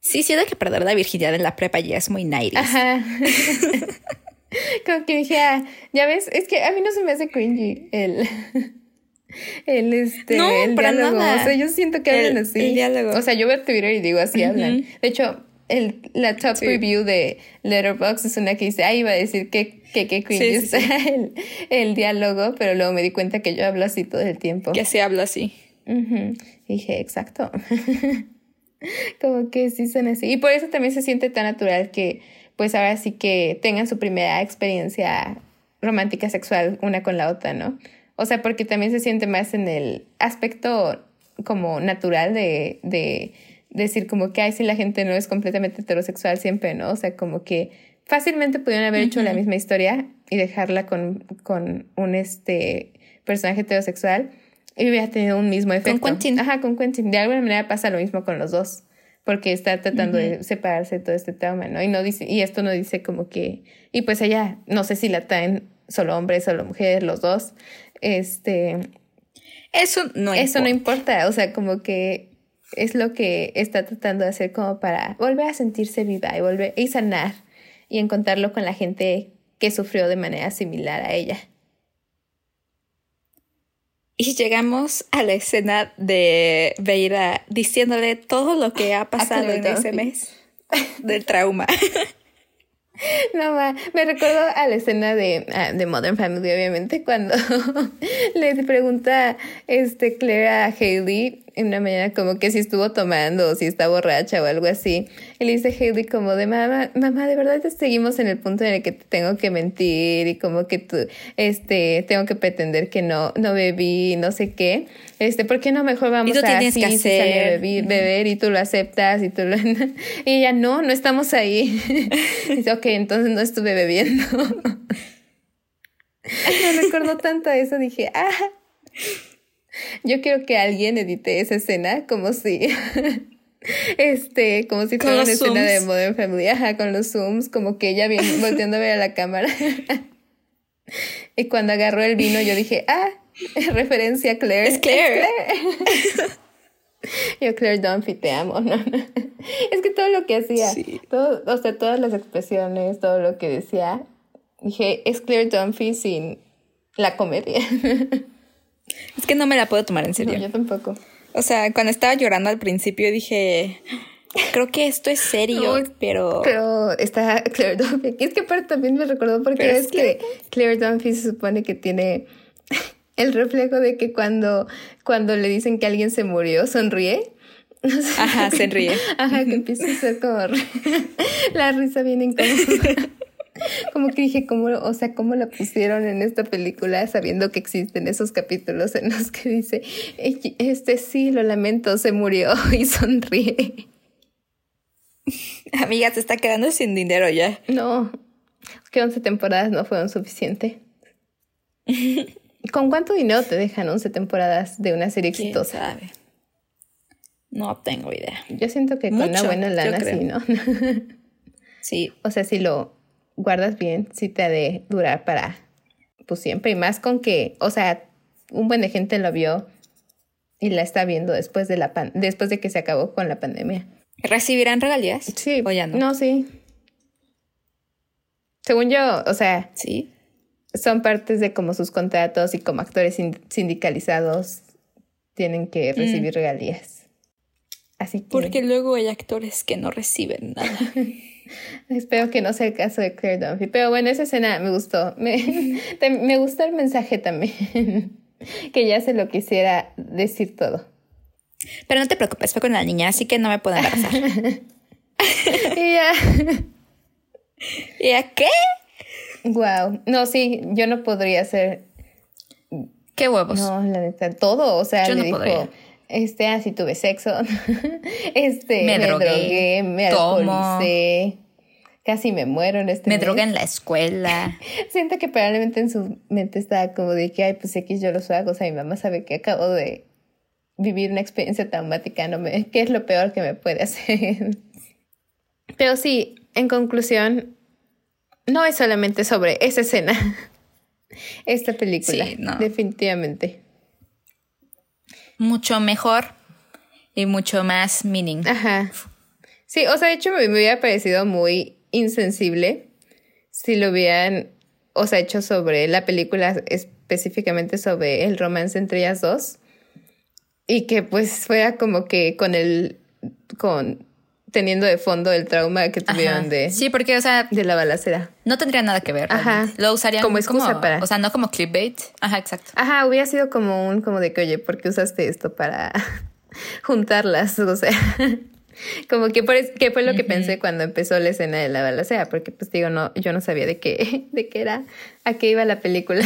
Sí, siento que perder la virginidad en la prepa ya es muy 90 Ajá. Como que dije, ah, ya ves, es que a mí no se me hace cringy el, el este, No, el para diálogo. nada. O sea, yo siento que El- hablan así. el diálogo. O sea, yo veo Twitter y digo así hablan. Ujú. De hecho, el, la top Sí. review de Letterboxd es una que dice, ah, iba a decir que que, que cringy Sí, sí, está El, el diálogo, pero luego me di cuenta que yo hablo así todo el tiempo. Que se habla así. Dije, exacto. Como que sí son así. Y por eso también se siente tan natural que, pues ahora sí que tengan su primera experiencia romántica sexual una con la otra, ¿no? O sea, porque también se siente más en el aspecto como natural de, de decir como que, ay, si la gente no es completamente heterosexual siempre, ¿no? O sea, como que fácilmente pudieron haber hecho la misma historia y dejarla con, con un este personaje heterosexual y hubiera tenido un mismo efecto. Quentin. Ajá, con Quentin. De alguna manera pasa lo mismo con los dos, porque está tratando de separarse de todo este trauma, ¿no? Y no dice, y esto no dice como que, y pues ella, no sé si la traen solo hombre, solo mujer, los dos. Este, Eso no eso no importa. importa, o sea, como que es lo que está tratando de hacer como para volver a sentirse viva y volver y sanar y encontrarlo con la gente que sufrió de manera similar a ella. Y llegamos a la escena de Veira diciéndole todo lo que ha pasado en ese mes del trauma. No, ma, me recuerdo a la escena de, ah, de Modern Family, obviamente, cuando le pregunta este Claire a Hailey en una mañana como que si estuvo tomando o si está borracha o algo así. Y le dice Hailey como de mamá, mamá, de verdad te seguimos en el punto en el que te tengo que mentir y como que tú, este, tengo que pretender que no, no bebí, no sé qué. Este, ¿por qué no mejor vamos tú a tienes así, que hacer. beber, beber y tú lo aceptas y tú lo... y ella, no, no estamos ahí. Dice, ok, entonces no estuve bebiendo. Me recordó tanto a eso, dije, ah, yo quiero que alguien edite esa escena como si... Este, como si fuera una escena de. Modern Family, ajá, con los zooms, como que ella bien volteando a ver a la cámara. y cuando agarró el vino, yo dije, ah, referencia a Claire. Es Claire. Yo, Claire Dunphy, te amo. No, no. Es que todo lo que hacía, Sí. todo, o sea, todas las expresiones, todo lo que decía, dije, es Claire Dunphy sin la comedia. Es que no me la puedo tomar en No, serio. yo tampoco. O sea, cuando estaba llorando al principio dije, creo que esto es serio, No, pero... Pero está Claire Dunphy. Y es que aparte también me recordó porque es que Claire Dunphy se supone que tiene el reflejo de que cuando, cuando le dicen que alguien se murió, sonríe. No sé. Ajá, se ríe. Ajá, que empieza a ser como la risa bien incómoda. Como que dije, ¿cómo, o sea, cómo la pusieron en esta película sabiendo que existen esos capítulos en los que dice, "Ey, este sí, lo lamento, se murió y sonríe. Amiga, te está quedando sin dinero ya. No, es que 11 temporadas no fueron suficiente. ¿Con cuánto dinero te dejan 11 temporadas de una serie ¿Quién exitosa? sabe? No tengo idea. Yo siento que con una buena lana sí, ¿no? Sí, o sea, si lo guardas bien, sí te ha de durar para pues siempre. Y más con que, o sea, un buen de gente lo vio y la está viendo después de la pan después de que se acabó con la pandemia. ¿recibirán regalías? Sí, ¿O ya no? No, sí. Según yo, o sea, Sí. Son partes de como sus contratos y como actores sin- sindicalizados tienen que recibir regalías. Así que Porque luego hay actores que no reciben nada. espero que no sea el caso de Claire Dunphy. Pero bueno, esa escena me gustó. Me, me gustó el mensaje también. que ya se lo quisiera decir todo. Pero no te preocupes, fue con la niña, así que no me puedo embarazar. Y ya. ¿Y a qué? Wow. No, sí, yo no podría hacer ¿Qué huevos? No, la neta, todo, o sea, Yo le no dijo, podría. este, así tuve sexo, este, Me me, drogué, drogué, me alcoholicé, casi me muero en este Me mes. drogué en la escuela. Siento que probablemente en su mente estaba como de que, ay, pues X yo lo hago, o sea, mi mamá sabe que acabo de vivir una experiencia traumática, no me, ¿qué es lo peor que me puede hacer? Pero sí, en conclusión, no es solamente sobre esa escena, esta película, Sí, no. definitivamente. Mucho mejor y mucho más meaning. Ajá. Sí, o sea, de hecho me, me hubiera parecido muy insensible si lo hubieran, o sea, hecho sobre la película específicamente sobre el romance entre ellas dos y que pues fuera como que con el, con teniendo de fondo el trauma que tuvieron Ajá. de, Sí, porque, o sea, de la balacera. no tendría nada que ver. Ajá. realmente. Lo usarían Como excusa para- O sea, no como clickbait. Ajá, exacto. Ajá, hubiera sido como un, como de que, oye, ¿por qué usaste esto para juntarlas? O sea, como que, por que fue lo que pensé cuando empezó la escena de la balacera, porque pues digo, no, yo no sabía de qué, de qué era, a qué iba la película.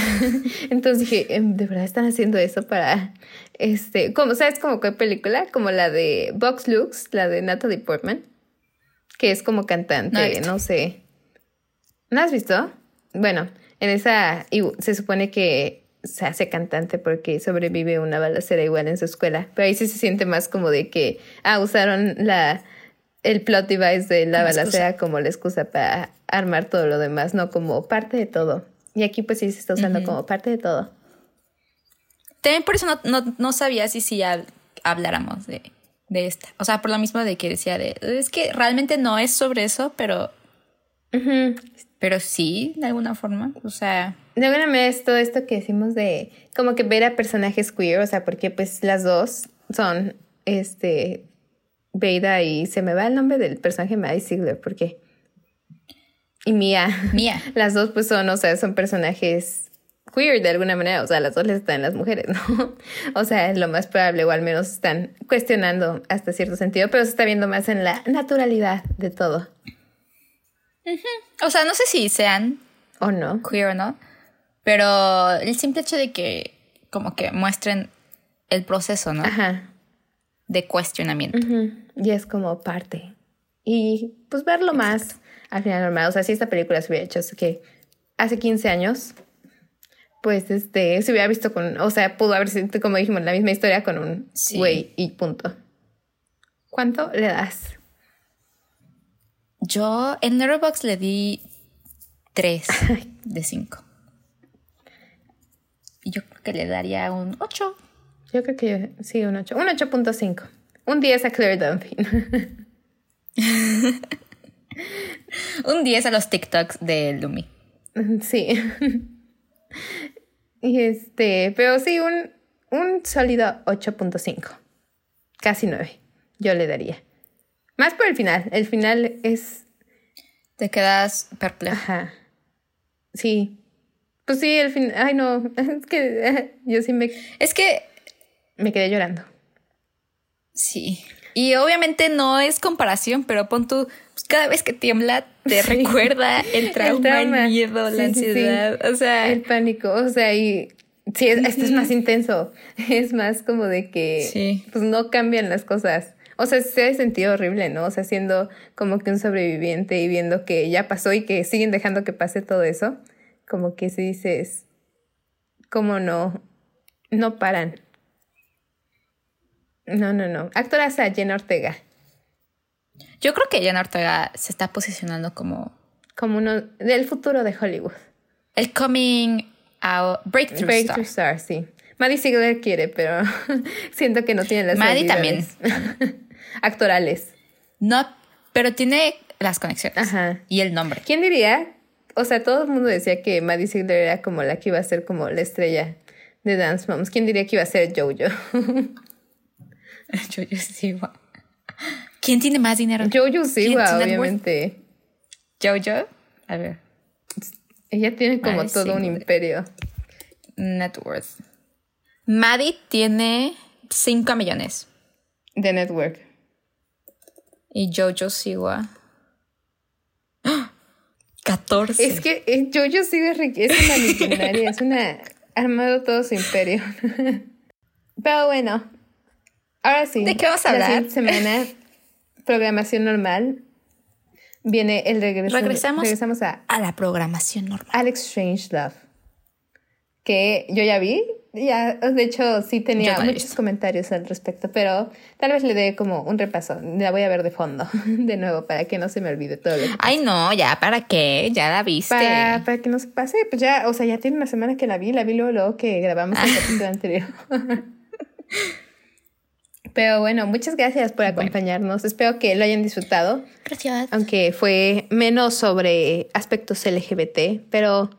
Entonces dije, "Em, ¿de verdad están haciendo eso para, este, como, sabes como qué película? Como la de Box Looks, la de Natalie Portman, que es como cantante, no sé. ¿No has visto? Bueno, en esa y se supone que se hace cantante porque sobrevive una balacera igual en su escuela, pero ahí sí se siente más como de que ah usaron la el plot device de la Como balacera excusa. como la excusa para armar todo lo demás, no como parte de todo. Y aquí pues sí se está usando como parte de todo. También por eso no, no, no sabía si hab- habláramos de, de esta. O sea, por lo mismo de que decía de. Es que realmente no es sobre eso, pero. Pero sí, de alguna forma. O sea. De alguna manera es todo esto que decimos de como que ver a personajes queer, o sea, porque pues las dos son este Veida y se me va el nombre del personaje Maddie Ziegler, ¿por qué? Y Mia. Mía. Las dos pues son, o sea, son personajes queer de alguna manera, o sea, las dos les están las mujeres, ¿no? O sea, es lo más probable, o al menos están cuestionando hasta cierto sentido, pero se está viendo más en la naturalidad de todo, O sea, no sé si sean ¿o no? queer o no. Pero el simple hecho de que. Como que muestren el proceso, ¿no? Ajá. De cuestionamiento. Y es como parte. Y pues verlo más al final normal. O sea, si esta película se hubiera hecho hace que hace 15 años, pues este, se hubiera visto con, o sea, pudo haber sido, como dijimos, la misma historia con un Sí. güey y punto. ¿Cuánto le das? Yo en Letterboxd le di 3 de 5. Y yo creo que le daría un 8. Yo creo que sí, un 8. Un 8.5. Un 10 a Claire Dunphy. Un 10 a los TikToks de Lumi. sí. Y este, pero sí, un, un sólido 8.5. Casi 9. Yo le daría. Más por el final. El final es. Te quedas perplejo. Ajá. Sí. Pues sí, el final. Ay, no. Es que yo sí me, Es que me quedé llorando. sí. Y obviamente no es comparación, pero pon tú, cada vez que tiembla te Sí. recuerda el trauma, el, miedo, la sí, ansiedad. O sea, El pánico. O sea, y. Sí, es- esto es más intenso. Es más como de que. Pues no cambian las cosas. O sea, se ha sentido horrible, ¿no? O sea, siendo como que un sobreviviente y viendo que ya pasó y que siguen dejando que pase todo eso. Como que si dices. ¿Cómo no? No paran. No, no, no. Actoraza Jenna Ortega. Yo creo que Jenna Ortega se está posicionando como Como uno del futuro de Hollywood. el coming out breakthrough, Breakthrough star. Star, sí. Maddie Ziegler quiere, pero siento que no tiene las Maddie habilidades actorales. No, pero tiene las conexiones Ajá. y el nombre. ¿Quién diría? O sea, todo el mundo decía que Maddie Ziegler era como la que iba a ser como la estrella de Dance Moms. ¿Quién diría que iba a ser Jojo? Yo sí, wow. ¿Quién tiene más dinero? Jojo Siwa, obviamente. Jojo. A ver. Ella tiene como todo un imperio. Net worth. Maddie tiene 5 millones. De network. Y Jojo Siwa. ¡Ah! 14. Es que eh, Jojo Siwa es una millonaria, es una... Ha armado todo su imperio. Pero bueno, ahora sí. ¿De qué vamos a La hablar? siguiente semana, programación normal. Viene el regreso. Regresamos. Regresamos a a la programación normal. Alex Strange Love. Que yo ya vi. Ya, de hecho, sí tenía no muchos comentarios al respecto, pero tal vez le dé como un repaso. La voy a ver de fondo, de nuevo, para que no se me olvide todo lo que Ay, no, ya, ¿para qué? Ya la viste. para, para que no se pase, pues ya, o sea, ya tiene una semana que la vi, la vi luego, luego que grabamos el capítulo anterior. Pero bueno, muchas gracias por acompañarnos. Espero que lo hayan disfrutado. Gracias. Aunque fue menos sobre aspectos LGBT, pero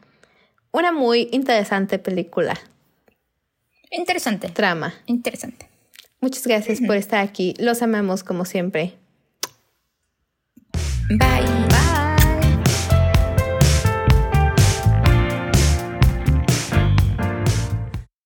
una muy interesante película. Interesante. Trama. Interesante. Muchas gracias por estar aquí. Los amamos como siempre. Bye. Bye.